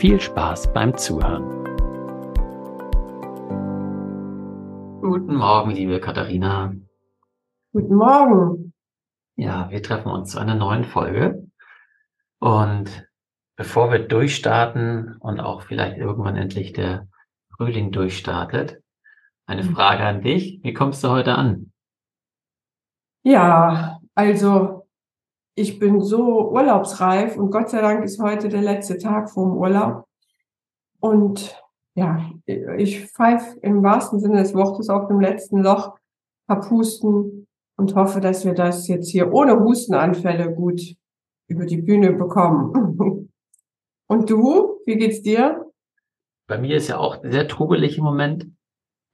viel Spaß beim Zuhören. Guten Morgen, liebe Katharina. Guten Morgen. Ja, wir treffen uns zu einer neuen Folge. Und bevor wir durchstarten und auch vielleicht irgendwann endlich der Frühling durchstartet, eine mhm. Frage an dich. Wie kommst du heute an? Ja, also ich bin so urlaubsreif und Gott sei Dank ist heute der letzte Tag vor dem Urlaub. Und ja, ich pfeife im wahrsten Sinne des Wortes auf dem letzten Loch, hab Husten und hoffe, dass wir das jetzt hier ohne Hustenanfälle gut über die Bühne bekommen. Und du, wie geht's dir? Bei mir ist ja auch sehr trubelig im Moment.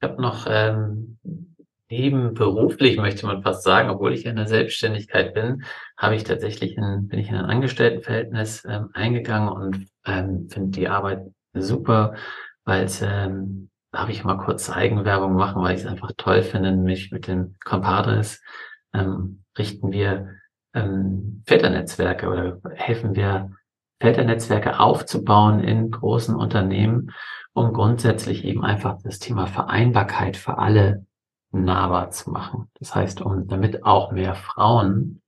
Ich habe noch ähm, nebenberuflich, möchte man fast sagen, obwohl ich in der Selbstständigkeit bin, habe ich tatsächlich in, bin ich in ein Angestelltenverhältnis ähm, eingegangen und ähm, finde die Arbeit super, weil es ähm, darf ich mal kurz Eigenwerbung machen, weil ich es einfach toll finde, nämlich mit den Compadres ähm, richten wir ähm, Väternetzwerke oder helfen wir Väternetzwerke aufzubauen in großen Unternehmen, um grundsätzlich eben einfach das Thema Vereinbarkeit für alle nahbar zu machen. Das heißt, um damit auch mehr Frauen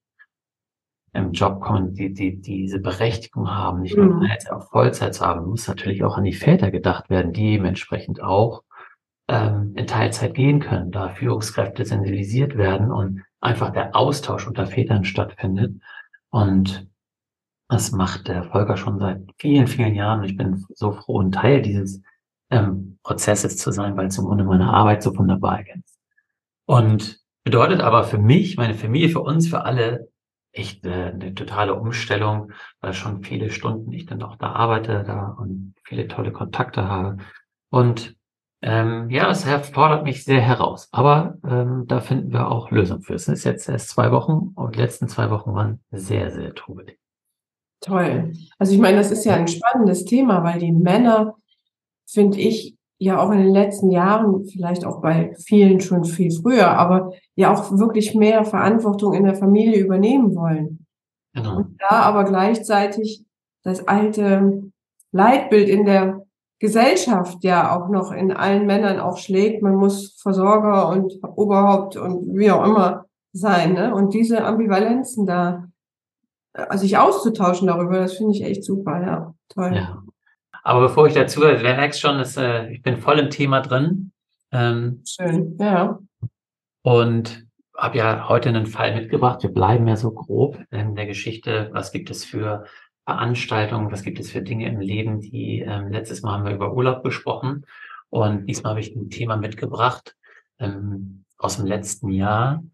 im Job kommen, die, die, die diese Berechtigung haben, nicht nur mhm. auf Vollzeit zu haben, muss natürlich auch an die Väter gedacht werden, die dementsprechend auch ähm, in Teilzeit gehen können, da Führungskräfte sensibilisiert werden und einfach der Austausch unter Vätern stattfindet. Und das macht der Volker schon seit vielen, vielen Jahren. Und ich bin so froh, ein Teil dieses ähm, Prozesses zu sein, weil es im Grunde meine Arbeit so wunderbar ergänzt. Und bedeutet aber für mich, meine Familie, für uns, für alle echt eine, eine totale Umstellung, weil schon viele Stunden ich dann auch da arbeite da und viele tolle Kontakte habe. Und ähm, ja, es fordert mich sehr heraus. Aber ähm, da finden wir auch Lösungen für. Es ist jetzt erst zwei Wochen und die letzten zwei Wochen waren sehr, sehr trubelig. Toll. Also ich meine, das ist ja ein spannendes Thema, weil die Männer, finde ich, ja auch in den letzten Jahren, vielleicht auch bei vielen schon viel früher, aber ja auch wirklich mehr Verantwortung in der Familie übernehmen wollen. Genau. Und da aber gleichzeitig das alte Leitbild in der Gesellschaft ja auch noch in allen Männern aufschlägt. Man muss Versorger und Oberhaupt und wie auch immer sein. Ne? Und diese Ambivalenzen da, äh, sich auszutauschen darüber, das finde ich echt super, ja. Toll. Ja. Aber bevor ich dazu, wer merkt schon, dass, äh, ich bin voll im Thema drin. Ähm, Schön, ja. Und habe ja heute einen Fall mitgebracht. Wir bleiben ja so grob in der Geschichte. Was gibt es für Veranstaltungen? Was gibt es für Dinge im Leben? Die ähm, letztes Mal haben wir über Urlaub gesprochen und diesmal habe ich ein Thema mitgebracht ähm, aus dem letzten Jahr.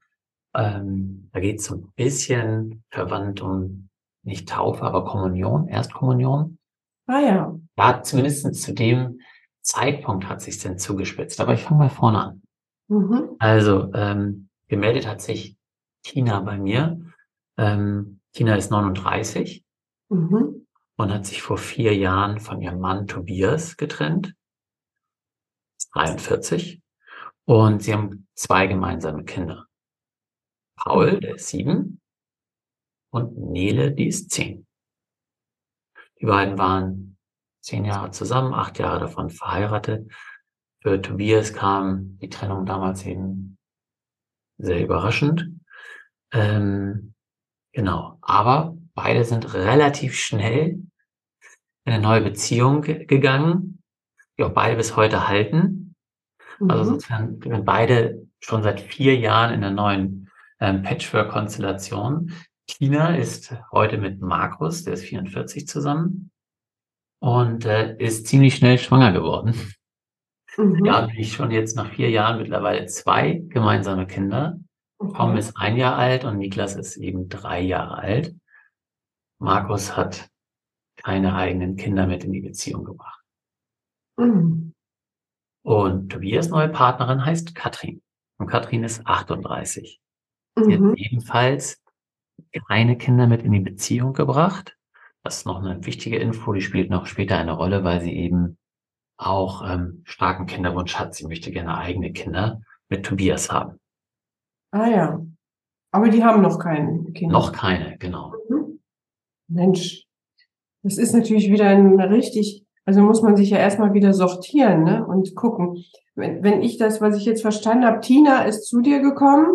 Ähm, da geht es so ein bisschen verwandt um nicht Taufe, aber Kommunion, Erstkommunion. Ah ja. Ja, zumindest zu dem Zeitpunkt hat sich denn zugespitzt. Aber ich fange mal vorne an. Mhm. Also, ähm, gemeldet hat sich Tina bei mir. Ähm, Tina ist 39 mhm. und hat sich vor vier Jahren von ihrem Mann Tobias getrennt. 43. Und sie haben zwei gemeinsame Kinder. Paul, der ist sieben, und Nele, die ist zehn. Die beiden waren zehn Jahre zusammen, acht Jahre davon verheiratet. Für Tobias kam die Trennung damals eben sehr überraschend. Ähm, genau. Aber beide sind relativ schnell in eine neue Beziehung gegangen. ja beide bis heute halten. Also Mhm. Also sozusagen sind beide schon seit vier Jahren in der neuen ähm, Patchwork-Konstellation. Tina ist heute mit Markus, der ist 44, zusammen und äh, ist ziemlich schnell schwanger geworden. Mhm. Ja, bin ich schon jetzt nach vier Jahren mittlerweile zwei gemeinsame Kinder. Tom ist ein Jahr alt und Niklas ist eben drei Jahre alt. Markus hat keine eigenen Kinder mit in die Beziehung gebracht. Mhm. Und Tobias neue Partnerin heißt Katrin. Und Katrin ist 38. Sie Mhm. hat ebenfalls keine Kinder mit in die Beziehung gebracht. Das ist noch eine wichtige Info, die spielt noch später eine Rolle, weil sie eben auch ähm, starken Kinderwunsch hat. Sie möchte gerne eigene Kinder mit Tobias haben. Ah ja. Aber die haben noch keine Kinder. Noch keine, genau. Mhm. Mensch, das ist natürlich wieder ein richtig, also muss man sich ja erstmal wieder sortieren ne? und gucken. Wenn, wenn ich das, was ich jetzt verstanden habe, Tina ist zu dir gekommen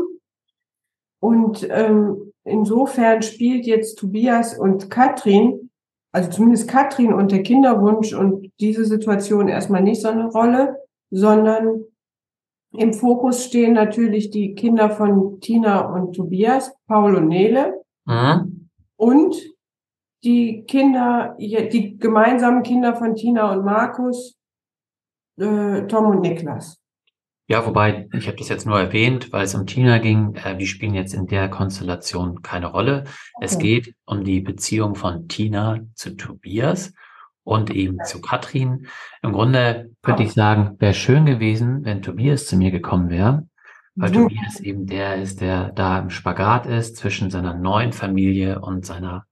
und ähm, insofern spielt jetzt Tobias und Katrin, also zumindest Katrin und der Kinderwunsch und diese Situation erstmal nicht so eine Rolle, sondern im Fokus stehen natürlich die Kinder von Tina und Tobias, Paul und Nele Mhm. und die Kinder, die gemeinsamen Kinder von Tina und Markus, äh, Tom und Niklas. Ja, wobei, ich habe das jetzt nur erwähnt, weil es um Tina ging. Äh, die spielen jetzt in der Konstellation keine Rolle. Es Okay. geht um die Beziehung von Tina zu Tobias und eben zu Katrin. Im Grunde könnte ich sagen, wäre schön gewesen, wenn Tobias zu mir gekommen wäre, weil Mhm. Tobias eben der ist, der da im Spagat ist zwischen seiner neuen Familie und seiner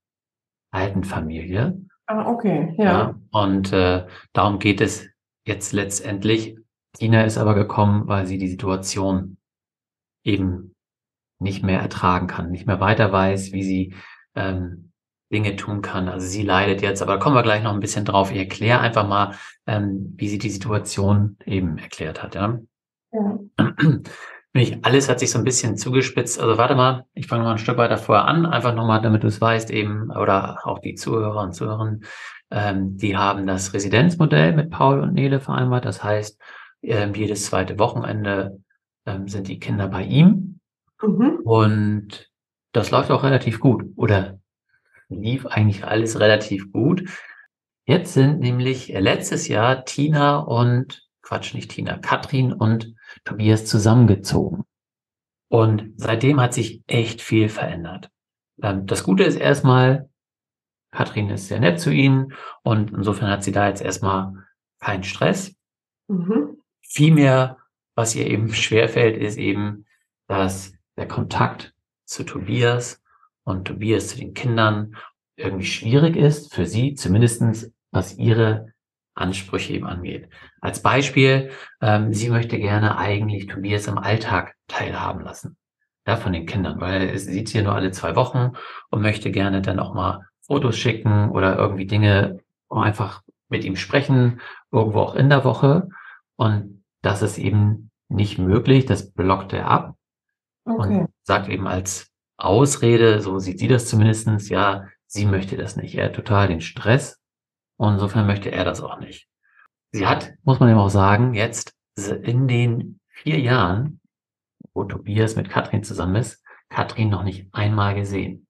alten Familie. Ah, okay, ja. Ja, und äh, darum geht es jetzt letztendlich. Tina ist aber gekommen, weil sie die Situation eben nicht mehr ertragen kann, nicht mehr weiter weiß, wie sie ähm, Dinge tun kann. Also sie leidet jetzt, aber da kommen wir gleich noch ein bisschen drauf. Ich erkläre einfach mal, ähm, wie sie die Situation eben erklärt hat. Ja. ja. Nicht alles hat sich so ein bisschen zugespitzt. Also warte mal, ich fange mal ein Stück weiter vorher an, einfach nochmal, damit du es weißt eben, oder auch die Zuhörer und Zuhörerinnen, ähm, die haben das Residenzmodell mit Paul und Nele vereinbart. Das heißt, ähm, jedes zweite Wochenende ähm, sind die Kinder bei ihm Mhm. und das läuft auch relativ gut oder lief eigentlich alles relativ gut. Jetzt sind nämlich äh, letztes Jahr Tina und, Quatsch, nicht Tina, Katrin und Tobias zusammengezogen. Und seitdem hat sich echt viel verändert. Ähm, Das Gute ist erstmal, Katrin ist sehr nett zu ihnen und insofern hat sie da jetzt erstmal keinen Stress. Mhm. Vielmehr, was ihr eben schwerfällt, ist eben, dass der Kontakt zu Tobias und Tobias zu den Kindern irgendwie schwierig ist, für sie zumindestens, was ihre Ansprüche eben angeht. Als Beispiel, ähm, sie möchte gerne eigentlich Tobias im Alltag teilhaben lassen. Ja, von den Kindern, weil sie sieht sie nur alle zwei Wochen und möchte gerne dann auch mal Fotos schicken oder irgendwie Dinge einfach mit ihm sprechen, irgendwo auch in der Woche. Und das ist eben nicht möglich, das blockt er ab Okay. und sagt eben als Ausrede, so sieht sie das zumindestens, ja, sie möchte das nicht. Er hat total den Stress und insofern möchte er das auch nicht. Sie hat, muss man eben auch sagen, jetzt in den vier Jahren, wo Tobias mit Katrin zusammen ist, Katrin noch nicht einmal gesehen,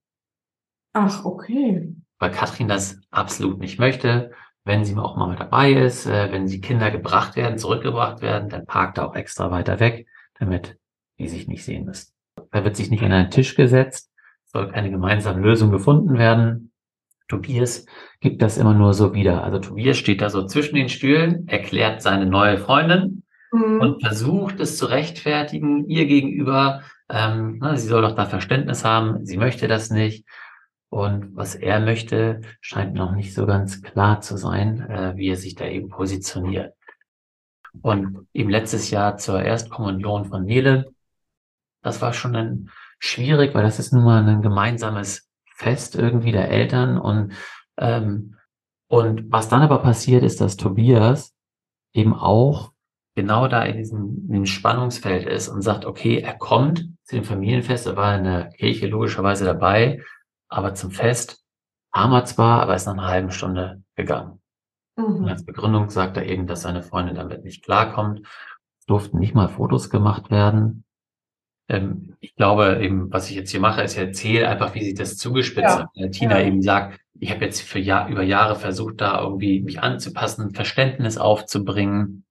Ach, okay. weil Katrin das absolut nicht möchte. Wenn sie auch mal mit dabei ist, äh, wenn die Kinder gebracht werden, zurückgebracht werden, dann parkt er auch extra weiter weg, damit die sich nicht sehen müssen. Da wird sich nicht an einen Tisch gesetzt, soll keine gemeinsame Lösung gefunden werden. Tobias gibt das immer nur so wieder. Also Tobias steht da so zwischen den Stühlen, erklärt seine neue Freundin Mhm. und versucht es zu rechtfertigen ihr gegenüber. Ähm, na, sie soll doch da Verständnis haben. Sie möchte das nicht. Und was er möchte, scheint noch nicht so ganz klar zu sein, äh, wie er sich da eben positioniert. Und eben letztes Jahr zur Erstkommunion von Nele, das war schon ein schwierig, weil das ist nun mal ein gemeinsames Fest irgendwie der Eltern und ähm, und was dann aber passiert ist, dass Tobias eben auch genau da in diesem, in diesem Spannungsfeld ist und sagt, okay, er kommt zu dem Familienfest, er war in der Kirche logischerweise dabei, aber zum Fest kam er zwar, aber ist nach einer halben Stunde gegangen. Mhm. Und als Begründung sagt er eben, dass seine Freundin damit nicht klarkommt. Es durften nicht mal Fotos gemacht werden. Ähm, ich glaube eben, was ich jetzt hier mache, ist, ich erzähle einfach, wie sich das zugespitzt hat. Ja. Tina ja. eben sagt, ich habe jetzt für Jahr, über Jahre versucht, da irgendwie mich anzupassen, Verständnis aufzubringen.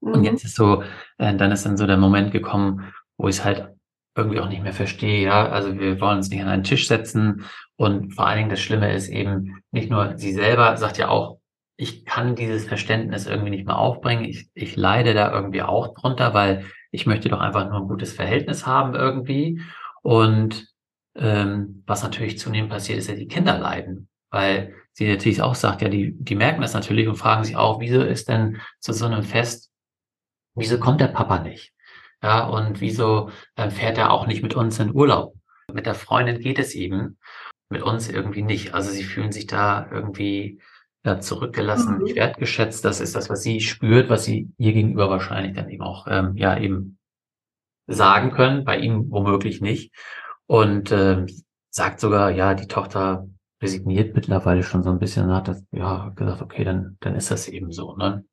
Mhm. Und jetzt ist so, äh, dann ist dann so der Moment gekommen, wo ich es halt irgendwie auch nicht mehr verstehe. Ja, also wir wollen uns nicht an einen Tisch setzen. Und vor allen Dingen das Schlimme ist eben, nicht nur sie selber sagt ja auch, ich kann dieses Verständnis irgendwie nicht mehr aufbringen. Ich, ich leide da irgendwie auch drunter, weil ich möchte doch einfach nur ein gutes Verhältnis haben irgendwie. Und ähm, was natürlich zunehmend passiert, ist ja, die Kinder leiden. Weil sie natürlich auch sagt, ja, die, die merken das natürlich und fragen sich auch, wieso ist denn zu so einem Fest, wieso kommt der Papa nicht? Ja, und wieso äh, fährt er auch nicht mit uns in Urlaub? Mit der Freundin geht es eben, mit uns irgendwie nicht. Also sie fühlen sich da irgendwie ja, zurückgelassen, mhm. nicht wertgeschätzt. Das ist das, was sie spürt, was sie ihr gegenüber wahrscheinlich dann eben auch ähm, ja eben sagen können, bei ihm womöglich nicht. Und ähm, sagt sogar, ja, die Tochter resigniert mittlerweile schon so ein bisschen, hat das, ja, gesagt, okay, dann, dann ist das eben so, ne?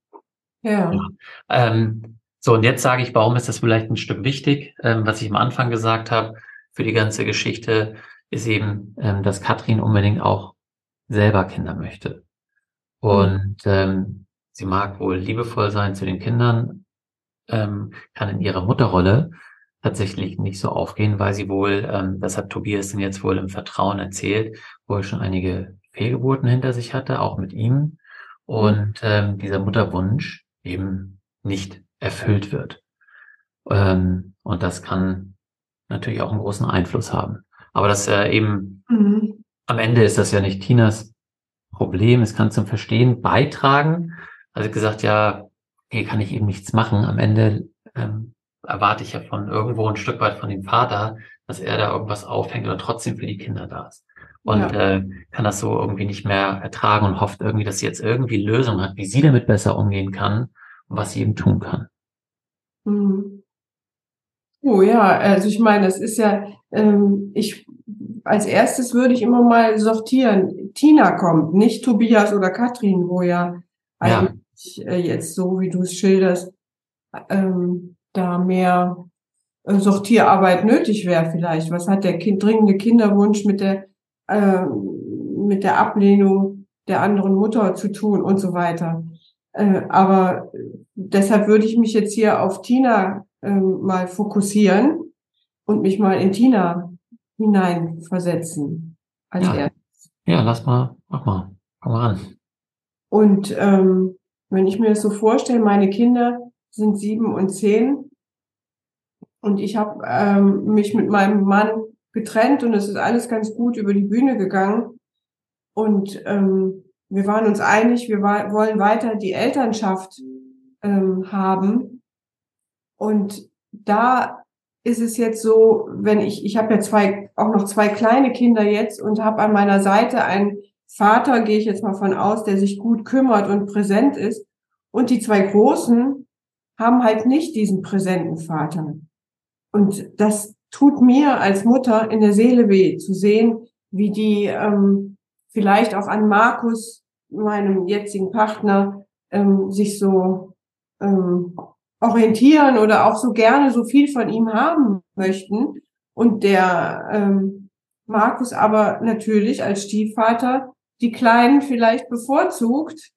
Ja. ja. Ähm, so, und jetzt sage ich, warum ist das vielleicht ein Stück wichtig? Ähm, was ich am Anfang gesagt habe, für die ganze Geschichte, ist eben, ähm, dass Katrin unbedingt auch selber Kinder möchte. Und ähm, sie mag wohl liebevoll sein zu den Kindern, ähm, kann in ihrer Mutterrolle tatsächlich nicht so aufgehen, weil sie wohl, ähm, das hat Tobias denn jetzt wohl im Vertrauen erzählt, wohl schon einige Fehlgeburten hinter sich hatte, auch mit ihm. Und ähm, dieser Mutterwunsch eben nicht erfüllt wird. Ähm, und das kann natürlich auch einen großen Einfluss haben. Aber das äh, eben mhm. am Ende ist das ja nicht Tinas Problem, es kann zum Verstehen beitragen. Also gesagt, ja, hier kann ich eben nichts machen. Am Ende ähm, erwarte ich ja von irgendwo ein Stück weit von dem Vater, dass er da irgendwas aufhängt oder trotzdem für die Kinder da ist. Und ja. äh, kann das so irgendwie nicht mehr ertragen und hofft irgendwie, dass sie jetzt irgendwie Lösung hat, wie sie damit besser umgehen kann was sie eben tun kann. Mhm. Oh ja, also ich meine, das ist ja, ähm, ich als erstes würde ich immer mal sortieren. Tina kommt, nicht Tobias oder Katrin, wo ja, ja. eigentlich äh, jetzt so, wie du es schilderst, ähm, da mehr äh, Sortierarbeit nötig wäre vielleicht. Was hat der kind, dringende Kinderwunsch mit der, äh, mit der Ablehnung der anderen Mutter zu tun und so weiter. Äh, aber deshalb würde ich mich jetzt hier auf Tina ähm, mal fokussieren und mich mal in Tina hineinversetzen als ja. erstes. Ja, lass mal, mach mal, komm mal ran. Und ähm, wenn ich mir das so vorstelle, meine Kinder sind sieben und zehn und ich habe ähm, mich mit meinem Mann getrennt und es ist alles ganz gut über die Bühne gegangen und ähm, wir waren uns einig, wir wollen weiter die Elternschaft ähm, haben und da ist es jetzt so, wenn ich, ich habe ja zwei, auch noch zwei kleine Kinder jetzt und habe an meiner Seite einen Vater, gehe ich jetzt mal von aus, der sich gut kümmert und präsent ist. Und die zwei Großen haben halt nicht diesen präsenten Vater. Und das tut mir als Mutter in der Seele weh, zu sehen, wie die ähm, vielleicht auch an Markus, meinem jetzigen Partner, ähm, sich so ähm, orientieren oder auch so gerne so viel von ihm haben möchten. Und der ähm, Markus aber natürlich als Stiefvater die Kleinen vielleicht bevorzugt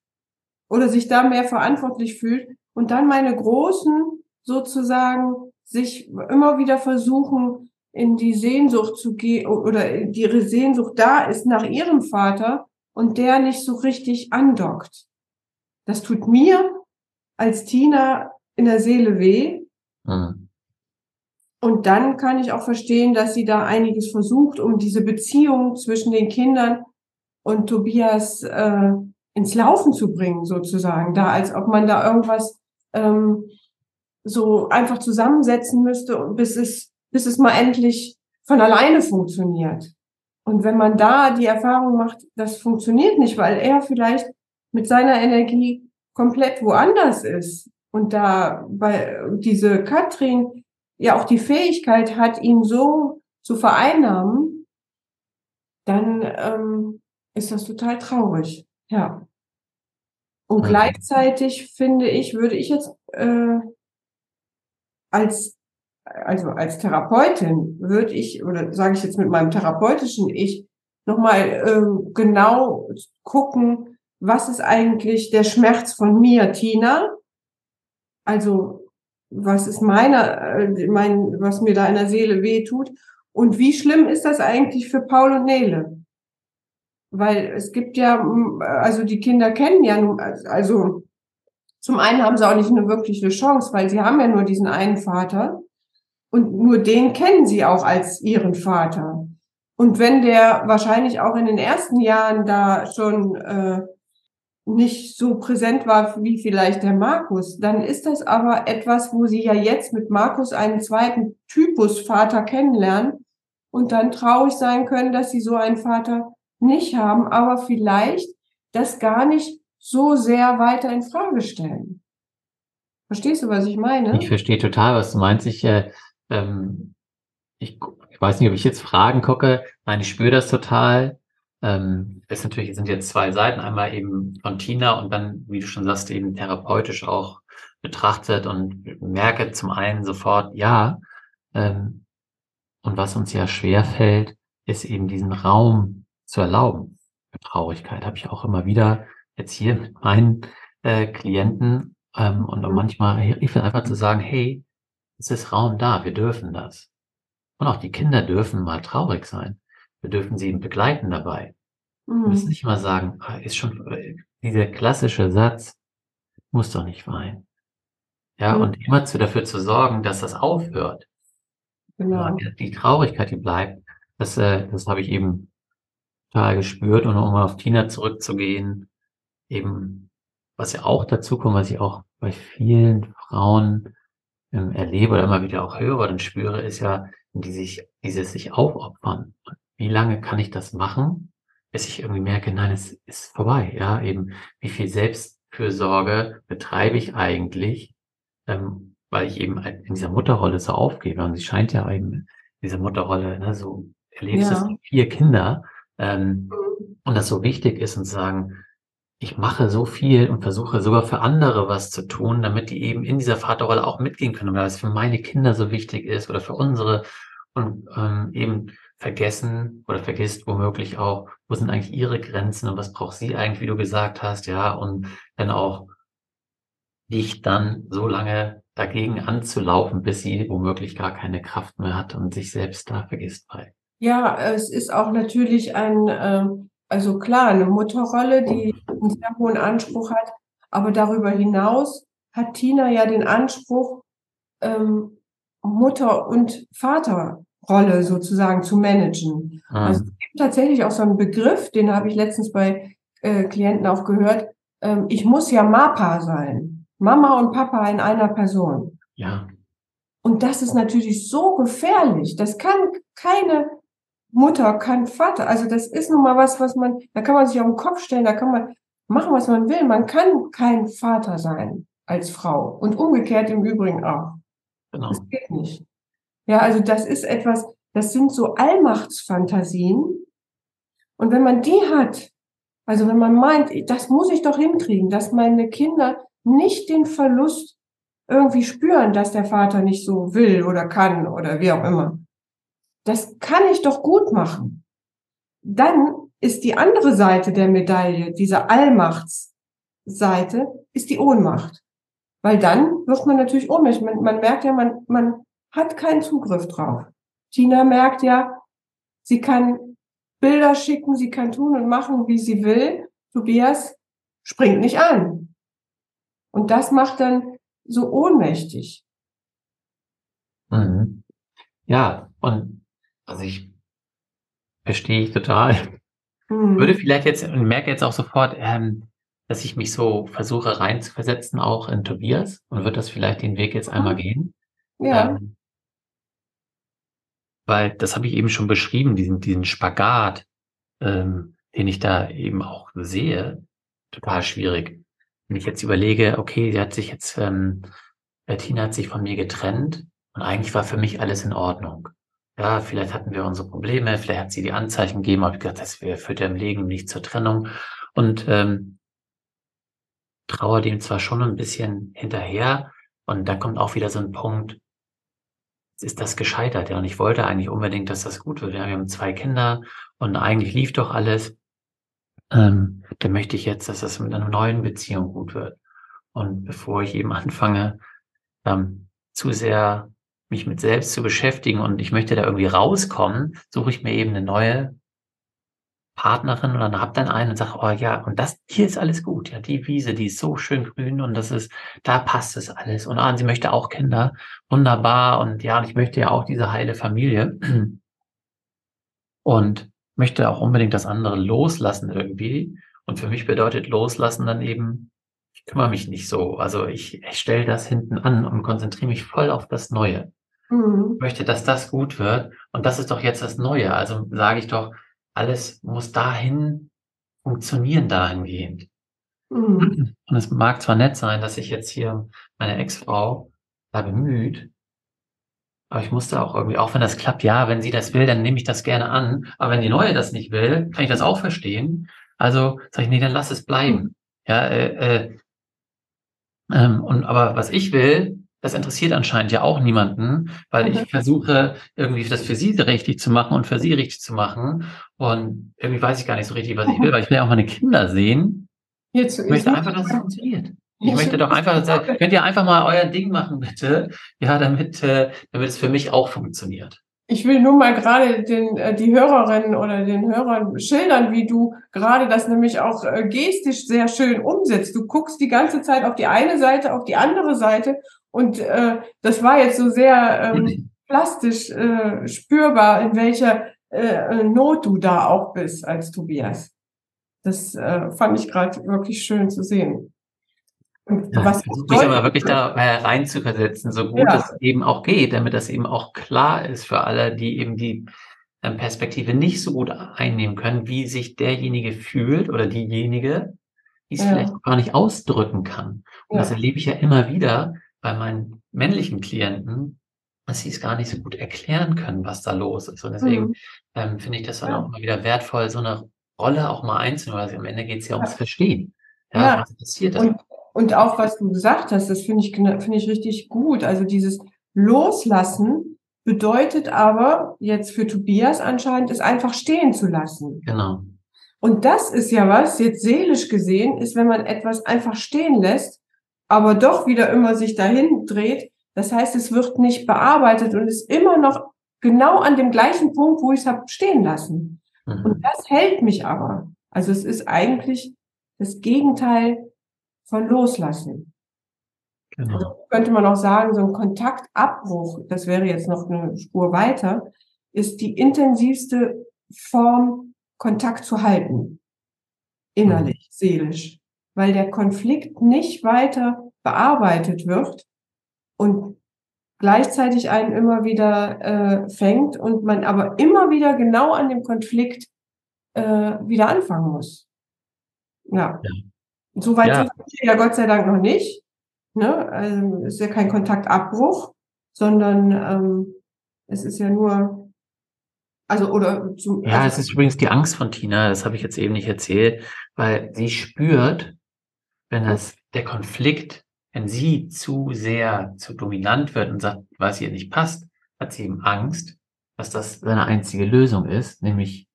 oder sich da mehr verantwortlich fühlt und dann meine Großen sozusagen sich immer wieder versuchen, in die Sehnsucht zu gehen oder ihre Sehnsucht da ist nach ihrem Vater und der nicht so richtig andockt. Das tut mir als Tina in der Seele weh. Mhm. Und dann kann ich auch verstehen, dass sie da einiges versucht, um diese Beziehung zwischen den Kindern und Tobias äh, ins Laufen zu bringen, sozusagen. Da, als ob man da irgendwas ähm, so einfach zusammensetzen müsste, bis es, bis es mal endlich von alleine funktioniert. Und wenn man da die Erfahrung macht, das funktioniert nicht, weil er vielleicht mit seiner Energie komplett woanders ist und da bei diese Katrin ja auch die Fähigkeit hat, ihn so zu vereinnahmen, dann ähm, ist das total traurig. Ja. Und gleichzeitig finde ich, würde ich jetzt äh, als also als Therapeutin würde ich oder sage ich jetzt mit meinem therapeutischen Ich nochmal äh, genau gucken, was ist eigentlich der Schmerz von mir, Tina? Also was ist meiner, äh, mein, was mir da in der Seele weh tut? Und wie schlimm ist das eigentlich für Paul und Nele? Weil es gibt ja, also die Kinder kennen ja, also zum einen haben sie auch nicht eine wirkliche Chance, weil sie haben ja nur diesen einen Vater und nur den kennen sie auch als ihren Vater. Und wenn der wahrscheinlich auch in den ersten Jahren da schon äh, nicht so präsent war wie vielleicht der Markus, dann ist das aber etwas, wo sie ja jetzt mit Markus einen zweiten Typus Vater kennenlernen und dann traurig sein können, dass sie so einen Vater nicht haben, aber vielleicht das gar nicht so sehr weiter in Frage stellen. Verstehst du, was ich meine? Ich verstehe total, was du meinst. Ich, äh, ähm, ich, ich weiß nicht, ob ich jetzt Fragen gucke. Nein, ich spüre das total. Ähm, es natürlich sind jetzt zwei Seiten, einmal eben von Tina und dann, wie du schon sagst, eben therapeutisch auch betrachtet und merke zum einen sofort, ja, ähm, und was uns ja schwer fällt, ist eben diesen Raum zu erlauben. Für Traurigkeit habe ich auch immer wieder jetzt hier mit meinen äh, Klienten ähm, und auch mhm. manchmal, ich will einfach zu sagen, hey, es ist Raum da, wir dürfen das. Und auch die Kinder dürfen mal traurig sein. Wir dürfen sie begleiten dabei. Mhm. Wir müssen nicht mal sagen, ah, ist schon, äh, dieser klassische Satz, muss doch nicht weinen. Ja, mhm. und immer zu, dafür zu sorgen, dass das aufhört. Genau. Die Traurigkeit, die bleibt, das, äh, das habe ich eben total gespürt. Und um auf Tina zurückzugehen, eben, was ja auch dazu kommt, was ich auch bei vielen Frauen ähm, erlebe oder immer wieder auch höre und spüre, ist ja, die sich, dieses sich aufopfern wie lange kann ich das machen, bis ich irgendwie merke, nein, es ist vorbei. Ja, eben, wie viel Selbstfürsorge betreibe ich eigentlich, ähm, weil ich eben in dieser Mutterrolle so aufgebe. Und sie scheint ja eben in dieser Mutterrolle, ne, so erlebst ja. es vier Kinder, ähm, und das so wichtig ist und sagen, ich mache so viel und versuche sogar für andere was zu tun, damit die eben in dieser Vaterrolle auch mitgehen können, weil es für meine Kinder so wichtig ist oder für unsere und ähm, eben vergessen oder vergisst womöglich auch, wo sind eigentlich ihre Grenzen und was braucht sie eigentlich, wie du gesagt hast, ja, und dann auch nicht dann so lange dagegen anzulaufen, bis sie womöglich gar keine Kraft mehr hat und sich selbst da vergisst bei. Ja, es ist auch natürlich ein, äh, also klar, eine Mutterrolle, die einen sehr hohen Anspruch hat, aber darüber hinaus hat Tina ja den Anspruch, ähm, Mutter und Vater Rolle sozusagen zu managen. Ah. Also es gibt tatsächlich auch so einen Begriff, den habe ich letztens bei äh, Klienten auch gehört. Ähm, ich muss ja MAPA sein. Mama und Papa in einer Person. Ja. Und das ist natürlich so gefährlich. Das kann keine Mutter, kein Vater. Also das ist nun mal was, was man, da kann man sich auf den Kopf stellen, da kann man machen, was man will. Man kann kein Vater sein als Frau. Und umgekehrt im Übrigen auch. Genau. Das geht nicht. Ja, also das ist etwas, das sind so Allmachtsfantasien. Und wenn man die hat, also wenn man meint, das muss ich doch hinkriegen, dass meine Kinder nicht den Verlust irgendwie spüren, dass der Vater nicht so will oder kann oder wie auch immer. Das kann ich doch gut machen. Dann ist die andere Seite der Medaille, diese Allmachtsseite, ist die Ohnmacht. Weil dann wird man natürlich ohnmächtig. Man, man merkt ja, man, man hat keinen Zugriff drauf. Tina merkt ja, sie kann Bilder schicken, sie kann tun und machen, wie sie will. Tobias springt nicht an. Und das macht dann so ohnmächtig. Mhm. Ja, und also ich verstehe ich total. Mhm. Würde vielleicht jetzt und merke jetzt auch sofort, ähm, dass ich mich so versuche reinzuversetzen, auch in Tobias und wird das vielleicht den Weg jetzt einmal mhm. gehen. Ja. Ähm, weil das habe ich eben schon beschrieben, diesen, diesen Spagat, ähm, den ich da eben auch sehe, total schwierig. Wenn ich jetzt überlege, okay, sie hat sich jetzt, ähm, äh, Tina hat sich von mir getrennt und eigentlich war für mich alles in Ordnung. Ja, vielleicht hatten wir unsere Probleme, vielleicht hat sie die Anzeichen gegeben, aber ich gesagt, das führt ja im Leben nicht zur Trennung. Und ähm, traue dem zwar schon ein bisschen hinterher und da kommt auch wieder so ein Punkt, ist das gescheitert, ja. Und ich wollte eigentlich unbedingt, dass das gut wird. Ja, wir haben zwei Kinder und eigentlich lief doch alles. Ähm, dann möchte ich jetzt, dass das mit einer neuen Beziehung gut wird. Und bevor ich eben anfange, ähm, zu sehr mich mit selbst zu beschäftigen und ich möchte da irgendwie rauskommen, suche ich mir eben eine neue Partnerin oder hab dann einen und sage, oh ja, und das, hier ist alles gut, ja, die Wiese, die ist so schön grün und das ist, da passt es alles. Und ah, sie möchte auch Kinder, wunderbar und ja, und ich möchte ja auch diese heile Familie und möchte auch unbedingt das andere loslassen irgendwie. Und für mich bedeutet loslassen dann eben, ich kümmere mich nicht so. Also ich, ich stelle das hinten an und konzentriere mich voll auf das Neue. Mhm. Ich möchte, dass das gut wird. Und das ist doch jetzt das Neue. Also sage ich doch, alles muss dahin funktionieren dahingehend. Mhm. Und es mag zwar nett sein, dass sich jetzt hier meine Ex-Frau da bemüht, aber ich musste auch irgendwie, auch wenn das klappt, ja, wenn sie das will, dann nehme ich das gerne an. Aber wenn die Neue das nicht will, kann ich das auch verstehen. Also sage ich, nee, dann lass es bleiben. Ja, äh, äh, ähm, und aber was ich will, das interessiert anscheinend ja auch niemanden, weil ich mhm. versuche, irgendwie das für sie richtig zu machen und für sie richtig zu machen. Und irgendwie weiß ich gar nicht so richtig, was ich will, weil ich will ja auch meine Kinder sehen. Jetzt, ich möchte einfach, dass es funktioniert. Ich möchte doch einfach, könnt ihr einfach mal euer Ding machen, bitte? Ja, damit, äh, damit es für mich auch funktioniert. Ich will nur mal gerade den, äh, die Hörerinnen oder den Hörern schildern, wie du gerade das nämlich auch äh, gestisch sehr schön umsetzt. Du guckst die ganze Zeit auf die eine Seite, auf die andere Seite und äh, das war jetzt so sehr ähm, plastisch äh, spürbar, in welcher äh, Not du da auch bist als Tobias. Das äh, fand ich gerade wirklich schön zu sehen. Ja, was versuche ich aber wirklich da äh, reinzuversetzen, so gut ja. es eben auch geht, damit das eben auch klar ist für alle, die eben die äh, Perspektive nicht so gut einnehmen können, wie sich derjenige fühlt oder diejenige, die es ja. vielleicht gar nicht ausdrücken kann. Und das erlebe ich ja immer wieder, bei meinen männlichen Klienten, dass sie es gar nicht so gut erklären können, was da los ist. Und deswegen mhm. ähm, finde ich das dann auch immer wieder wertvoll, so eine Rolle auch mal einzunehmen, weil am Ende geht es ja ums Verstehen. Ja, was passiert und, und auch was du gesagt hast, das finde ich, finde ich richtig gut. Also dieses Loslassen bedeutet aber jetzt für Tobias anscheinend, es einfach stehen zu lassen. Genau. Und das ist ja was, jetzt seelisch gesehen, ist, wenn man etwas einfach stehen lässt, aber doch wieder immer sich dahin dreht. Das heißt, es wird nicht bearbeitet und ist immer noch genau an dem gleichen Punkt, wo ich es habe stehen lassen. Mhm. Und das hält mich aber. Also es ist eigentlich das Gegenteil von Loslassen. Genau. Also könnte man auch sagen, so ein Kontaktabbruch, das wäre jetzt noch eine Spur weiter, ist die intensivste Form, Kontakt zu halten. Innerlich, mhm. seelisch weil der Konflikt nicht weiter bearbeitet wird und gleichzeitig einen immer wieder äh, fängt und man aber immer wieder genau an dem Konflikt äh, wieder anfangen muss. Ja. ja. Soweit ja. sind wir ja Gott sei Dank noch nicht. Ne? Also ist ja kein Kontaktabbruch, sondern ähm, es ist ja nur, also oder zum, Ja, also, es ist übrigens die Angst von Tina, das habe ich jetzt eben nicht erzählt, weil sie spürt, wenn das, der Konflikt, wenn sie zu sehr, zu dominant wird und sagt, was ihr nicht passt, hat sie eben Angst, dass das seine einzige Lösung ist, nämlich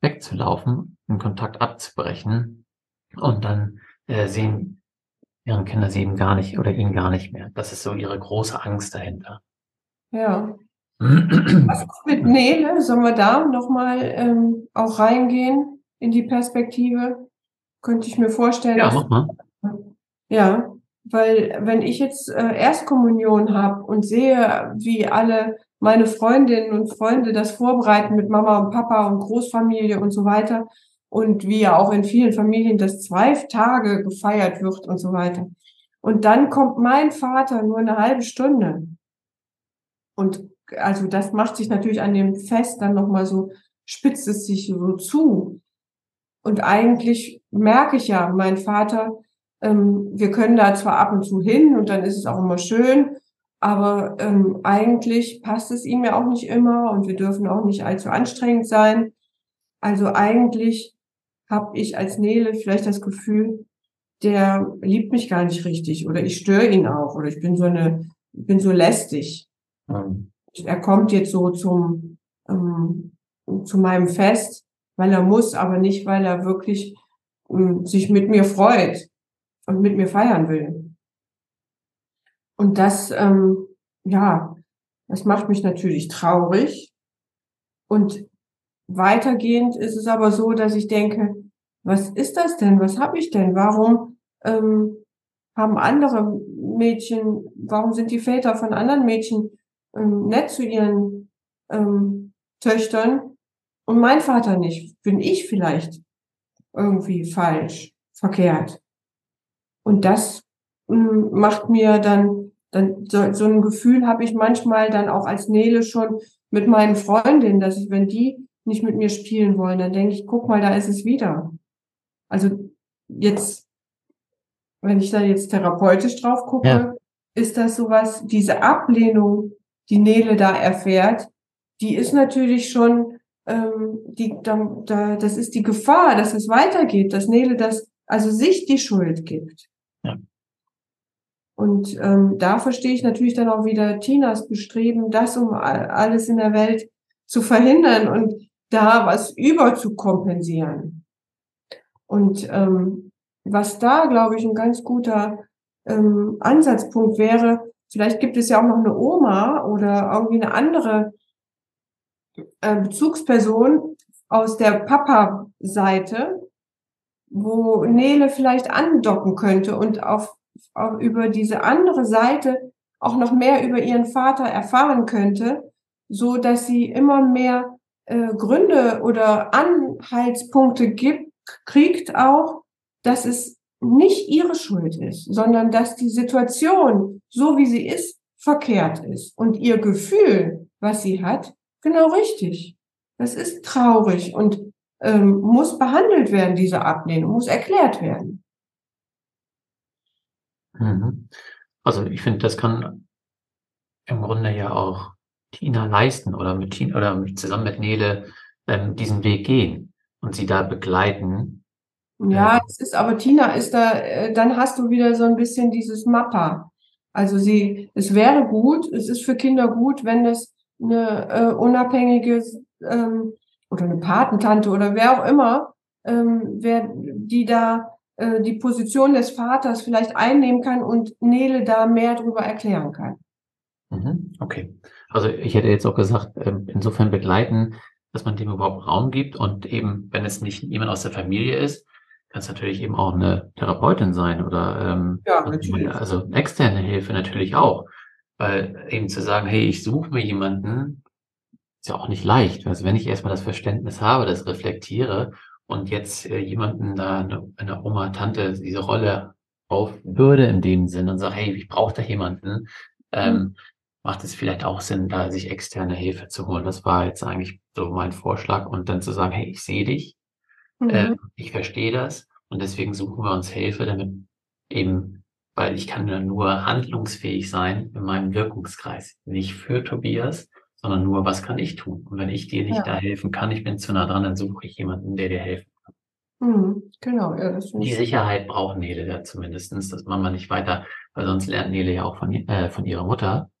wegzulaufen, den Kontakt abzubrechen und dann äh, sehen ihre Kinder sie eben gar nicht oder ihn gar nicht mehr. Das ist so ihre große Angst dahinter. Ja. Was ist mit Nele? Sollen wir da nochmal ähm, auch reingehen in die Perspektive? Könnte ich mir vorstellen. Ja, mach mal. Ja, weil wenn ich jetzt äh, Erstkommunion habe und sehe, wie alle meine Freundinnen und Freunde das vorbereiten mit Mama und Papa und Großfamilie und so weiter und wie ja auch in vielen Familien das zwei Tage gefeiert wird und so weiter. Und dann kommt mein Vater nur eine halbe Stunde. Und also das macht sich natürlich an dem Fest dann nochmal so, spitzt es sich so zu. Und eigentlich merke ich ja, mein Vater ähm, wir können da zwar ab und zu hin und dann ist es auch immer schön, aber ähm, eigentlich passt es ihm ja auch nicht immer und wir dürfen auch nicht allzu anstrengend sein. Also eigentlich habe ich als Nele vielleicht das Gefühl, der liebt mich gar nicht richtig oder ich störe ihn auch oder ich bin so eine, bin so lästig. Mhm. Er kommt jetzt so zum, ähm, zu meinem Fest, weil er muss, aber nicht, weil er wirklich ähm, sich mit mir freut und mit mir feiern will. Und das, ähm, ja, das macht mich natürlich traurig. Und weitergehend ist es aber so, dass ich denke, was ist das denn? Was habe ich denn? Warum ähm, haben andere Mädchen, warum sind die Väter von anderen Mädchen ähm, nett zu ihren ähm, Töchtern und mein Vater nicht? Bin ich vielleicht irgendwie falsch, verkehrt? Und das ähm, macht mir dann, dann so, so ein Gefühl habe ich manchmal dann auch als Nele schon mit meinen Freundinnen, dass ich, wenn die nicht mit mir spielen wollen, dann denke ich, guck mal, da ist es wieder. Also jetzt, wenn ich da jetzt therapeutisch drauf gucke, ja. ist das sowas, diese Ablehnung, die Nele da erfährt, die ist natürlich schon, ähm, die, da, da, das ist die Gefahr, dass es weitergeht, dass Nele das, also sich die Schuld gibt. Ja. Und ähm, da verstehe ich natürlich dann auch wieder Tinas Bestreben, das um alles in der Welt zu verhindern und da was über zu kompensieren. Und ähm, was da, glaube ich, ein ganz guter ähm, Ansatzpunkt wäre, vielleicht gibt es ja auch noch eine Oma oder irgendwie eine andere äh, Bezugsperson aus der Papa-Seite, wo Nele vielleicht andocken könnte und auf, auf über diese andere Seite auch noch mehr über ihren Vater erfahren könnte, so dass sie immer mehr äh, Gründe oder Anhaltspunkte gibt, kriegt auch, dass es nicht ihre Schuld ist, sondern dass die Situation, so wie sie ist, verkehrt ist und ihr Gefühl, was sie hat, genau richtig. Das ist traurig und ähm, muss behandelt werden, diese Ablehnung, muss erklärt werden. Mhm. Also ich finde, das kann im Grunde ja auch Tina leisten oder mit Tina oder zusammen mit Nele ähm, diesen Weg gehen und sie da begleiten. Ja, es ist aber Tina ist da, äh, dann hast du wieder so ein bisschen dieses Mappa. Also sie, es wäre gut, es ist für Kinder gut, wenn es eine äh, unabhängige ähm, oder eine Patentante oder wer auch immer, ähm, wer die da äh, die Position des Vaters vielleicht einnehmen kann und Nele da mehr darüber erklären kann. Mhm, okay. Also ich hätte jetzt auch gesagt, ähm, insofern begleiten, dass man dem überhaupt Raum gibt und eben, wenn es nicht jemand aus der Familie ist, kann es natürlich eben auch eine Therapeutin sein oder ähm, ja, also externe Hilfe natürlich auch. Weil eben zu sagen, hey, ich suche mir jemanden, ist ja auch nicht leicht. Also wenn ich erstmal das Verständnis habe, das reflektiere und jetzt äh, jemanden da, eine, eine Oma, Tante, diese Rolle aufbürde in dem Sinn und sage, hey, ich brauche da jemanden, ähm, mhm macht es vielleicht auch Sinn, da sich externe Hilfe zu holen. Das war jetzt eigentlich so mein Vorschlag und dann zu sagen, hey, ich sehe dich, mhm. äh, ich verstehe das und deswegen suchen wir uns Hilfe, damit eben, weil ich kann nur handlungsfähig sein in meinem Wirkungskreis, nicht für Tobias, sondern nur, was kann ich tun? Und wenn ich dir nicht ja. da helfen kann, ich bin zu nah dran, dann suche ich jemanden, der dir helfen kann. Mhm, genau, ja, das Die Sicherheit braucht Nele da zumindestens, dass Mama nicht weiter, weil sonst lernt Nele ja auch von, äh, von ihrer Mutter,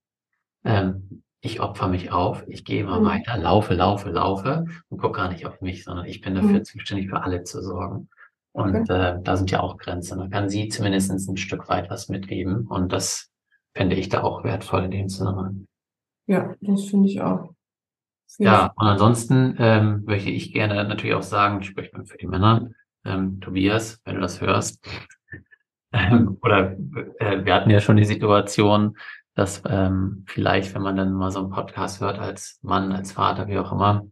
ähm, ich opfer mich auf, ich gehe immer mhm. weiter, laufe, laufe, laufe und gucke gar nicht auf mich, sondern ich bin dafür mhm. zuständig, für alle zu sorgen. Und okay. äh, da sind ja auch Grenzen. Da kann sie zumindest ein Stück weit was mitgeben. Und das fände ich da auch wertvoll in dem Zusammenhang. Ja, das finde ich auch. Ja, und ansonsten ähm, möchte ich gerne natürlich auch sagen, ich spreche mal für die Männer, ähm, Tobias, wenn du das hörst, ähm, oder äh, wir hatten ja schon die Situation, dass ähm, vielleicht, wenn man dann mal so einen Podcast hört, als Mann, als Vater, wie auch immer,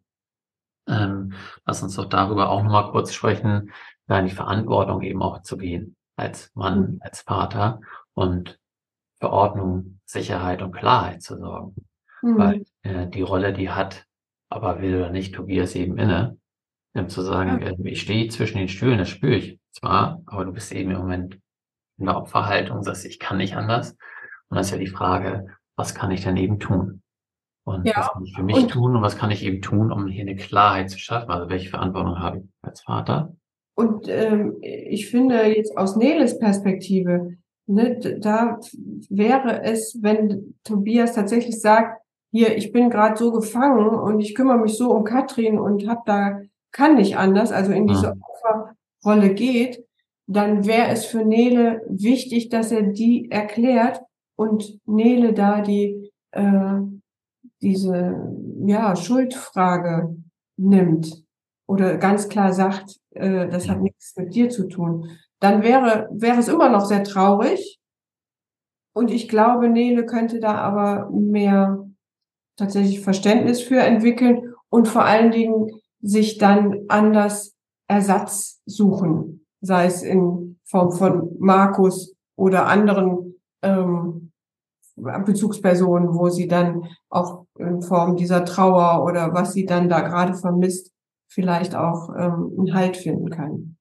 ähm, lass uns doch darüber auch nochmal kurz sprechen, da in die Verantwortung eben auch zu gehen, als Mann, mhm. als Vater und für Ordnung, Sicherheit und Klarheit zu sorgen. Mhm. Weil äh, die Rolle, die hat, aber will oder nicht, Tobias eben inne, ähm, zu sagen, ja. äh, ich stehe zwischen den Stühlen, das spüre ich zwar, aber du bist eben im Moment in der Opferhaltung, sagst, ich kann nicht anders. Und dann ist ja die Frage, was kann ich denn eben tun? Und ja. was kann ich für mich und, tun und was kann ich eben tun, um hier eine Klarheit zu schaffen? Also welche Verantwortung habe ich als Vater? und ähm, ich finde jetzt aus Neles Perspektive, ne, da wäre es, wenn Tobias tatsächlich sagt, hier, ich bin gerade so gefangen und ich kümmere mich so um Katrin und hab da, kann nicht anders, also in diese mhm. Opferrolle geht, dann wäre es für Nele wichtig, dass er die erklärt und Nele da die äh, diese ja Schuldfrage nimmt oder ganz klar sagt, äh, das hat nichts mit dir zu tun, dann wäre wäre es immer noch sehr traurig. Und ich glaube, Nele könnte da aber mehr tatsächlich Verständnis für entwickeln und vor allen Dingen sich dann anders Ersatz suchen, sei es in Form von Markus oder anderen ähm, Bezugspersonen, wo sie dann auch in Form dieser Trauer oder was sie dann da gerade vermisst, vielleicht auch ähm, einen Halt finden kann.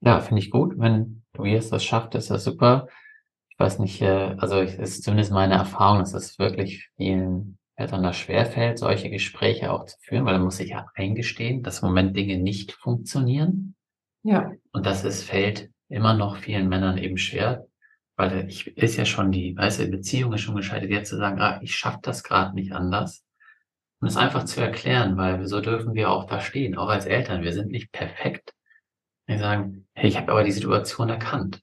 Ja, finde ich gut. Wenn Tobias das schafft, ist das super. Ich weiß nicht, äh, also es ist zumindest meine Erfahrung, dass es wirklich vielen Eltern da schwerfällt, solche Gespräche auch zu führen, weil er muss sich ja eingestehen, dass im Moment Dinge nicht funktionieren. Ja. Und das ist, fällt immer noch vielen Männern eben schwer, weil ich ist ja schon die, weißt du, Beziehung ist schon gescheitert, jetzt zu sagen, ah, ich schaff das gerade nicht anders. Und es einfach zu erklären, weil so dürfen wir auch da stehen, auch als Eltern. Wir sind nicht perfekt. Wir sagen, hey, ich habe aber die Situation erkannt.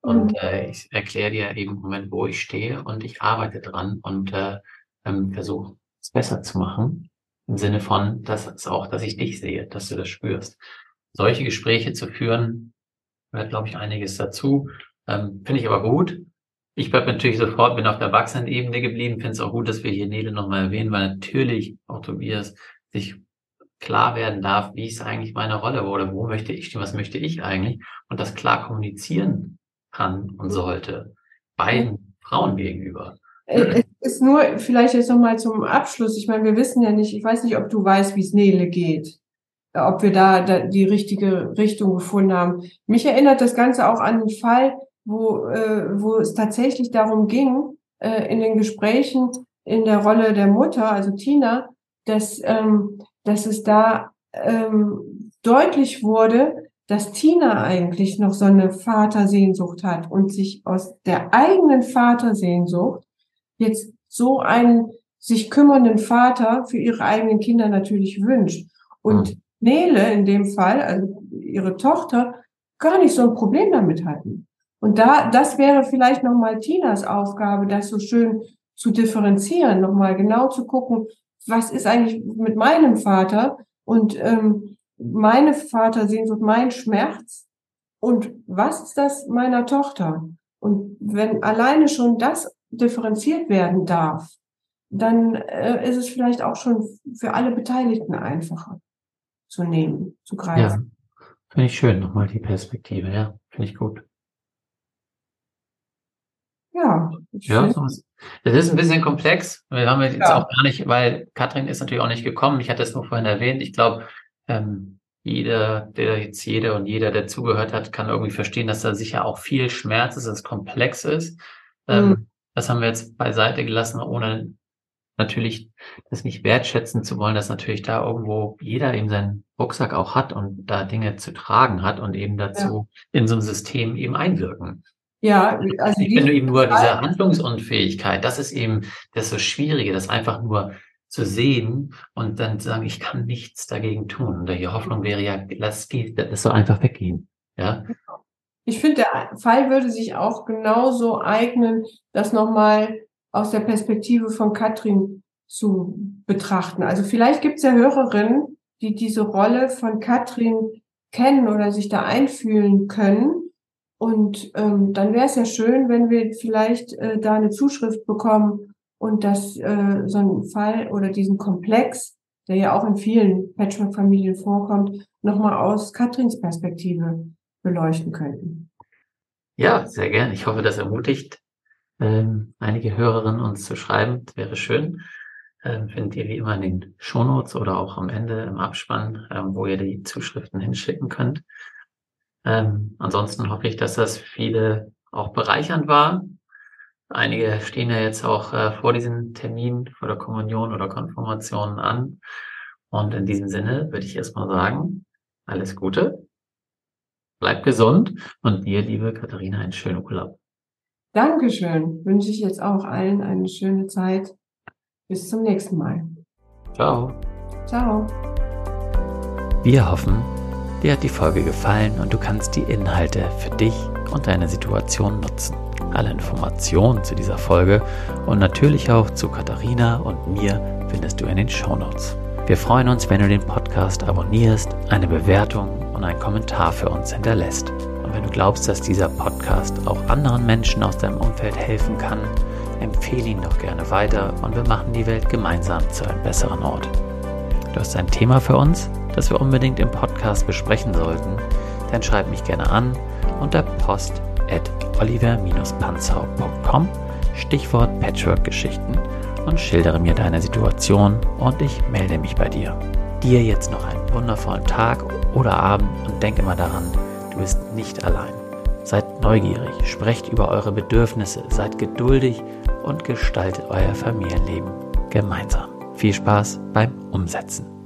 Und mhm. äh, ich erkläre dir eben im Moment, wo ich stehe und ich arbeite dran und äh, ähm, versuche es besser zu machen. Im Sinne von, dass es auch, dass ich dich sehe, dass du das spürst. Solche Gespräche zu führen, gehört, glaube ich, einiges dazu. Ähm, Finde ich aber gut. Ich bleibe natürlich sofort, bin auf der Erwachsenenebene geblieben, finde es auch gut, dass wir hier Nele nochmal erwähnen, weil natürlich auch Tobias sich klar werden darf, wie ist eigentlich meine Rolle oder wo möchte ich stehen, was möchte ich eigentlich und das klar kommunizieren kann und sollte beiden Frauen gegenüber. Äh, es ist nur vielleicht jetzt nochmal zum Abschluss. Ich meine, wir wissen ja nicht, ich weiß nicht, ob du weißt, wie es Nele geht, ob wir da, da die richtige Richtung gefunden haben. Mich erinnert das Ganze auch an einen Fall, wo, äh, wo es tatsächlich darum ging, äh, in den Gesprächen in der Rolle der Mutter, also Tina, dass, ähm, dass es da ähm, deutlich wurde, dass Tina eigentlich noch so eine Vatersehnsucht hat und sich aus der eigenen Vatersehnsucht jetzt so einen sich kümmernden Vater für ihre eigenen Kinder natürlich wünscht. Und mhm. Nele in dem Fall, also ihre Tochter, gar nicht so ein Problem damit hatten. Und da, das wäre vielleicht nochmal Tinas Aufgabe, das so schön zu differenzieren, nochmal genau zu gucken, was ist eigentlich mit meinem Vater und ähm, meine Vatersehnsucht, mein Schmerz und was ist das meiner Tochter? Und wenn alleine schon das differenziert werden darf, dann äh, ist es vielleicht auch schon für alle Beteiligten einfacher zu nehmen, zu greifen. Ja, finde ich schön, nochmal die Perspektive, ja, finde ich gut. Ja. Ja, das ist ein bisschen komplex. Wir haben jetzt ja. auch gar nicht, weil Katrin ist natürlich auch nicht gekommen. Ich hatte es nur vorhin erwähnt. Ich glaube, ähm, jeder, der jetzt jeder und jeder, der zugehört hat, kann irgendwie verstehen, dass da sicher auch viel Schmerz ist, dass es komplex ist. Ähm, mhm. Das haben wir jetzt beiseite gelassen, ohne natürlich das nicht wertschätzen zu wollen, dass natürlich da irgendwo jeder eben seinen Rucksack auch hat und da Dinge zu tragen hat und eben dazu ja. in so ein System eben einwirken. Ja, also ich finde eben nur diese Handlungsunfähigkeit, das ist eben das so Schwierige, das einfach nur zu sehen und dann zu sagen, ich kann nichts dagegen tun. Und die Hoffnung wäre ja, lass geht, das soll einfach weggehen. Ja. Ich finde, der Fall würde sich auch genauso eignen, das nochmal aus der Perspektive von Katrin zu betrachten. Also vielleicht gibt es ja Hörerinnen, die diese Rolle von Katrin kennen oder sich da einfühlen können und ähm, dann wäre es ja schön, wenn wir vielleicht äh, da eine Zuschrift bekommen und dass äh, so ein Fall oder diesen Komplex, der ja auch in vielen Patchwork-Familien vorkommt, nochmal aus Katrins Perspektive beleuchten könnten. Ja, sehr gern. Ich hoffe, das ermutigt ähm, einige Hörerinnen uns zu schreiben. Das wäre schön. Ähm, findet ihr wie immer in den Shownotes oder auch am Ende im Abspann, ähm, wo ihr die Zuschriften hinschicken könnt. Ähm, ansonsten hoffe ich, dass das viele auch bereichernd war. Einige stehen ja jetzt auch äh, vor diesem Termin, vor der Kommunion oder Konfirmation an. Und in diesem Sinne würde ich erstmal sagen, alles Gute bleib gesund und dir, liebe Katharina, einen schönen Urlaub. Dankeschön. Wünsche ich jetzt auch allen eine schöne Zeit. Bis zum nächsten Mal. Ciao. Ciao. Wir hoffen, dir hat die Folge gefallen und du kannst die Inhalte für dich und deine Situation nutzen. Alle Informationen zu dieser Folge und natürlich auch zu Katharina und mir findest du in den Show Notes. Wir freuen uns, wenn du den Podcast abonnierst, eine Bewertung und einen Kommentar für uns hinterlässt. Und wenn du glaubst, dass dieser Podcast auch anderen Menschen aus deinem Umfeld helfen kann, empfehle ihn doch gerne weiter und wir machen die Welt gemeinsam zu einem besseren Ort. Du hast ein Thema für uns, das wir unbedingt im Podcast besprechen sollten, dann schreib mich gerne an unter post at oliver-panzau.com Stichwort Patchwork-Geschichten und schildere mir deine Situation und ich melde mich bei dir. Dir jetzt noch einen wundervollen Tag oder Abend und denk immer daran, du bist nicht allein. Seid neugierig, sprecht über eure Bedürfnisse, seid geduldig und gestaltet euer Familienleben gemeinsam. Viel Spaß beim Umsetzen.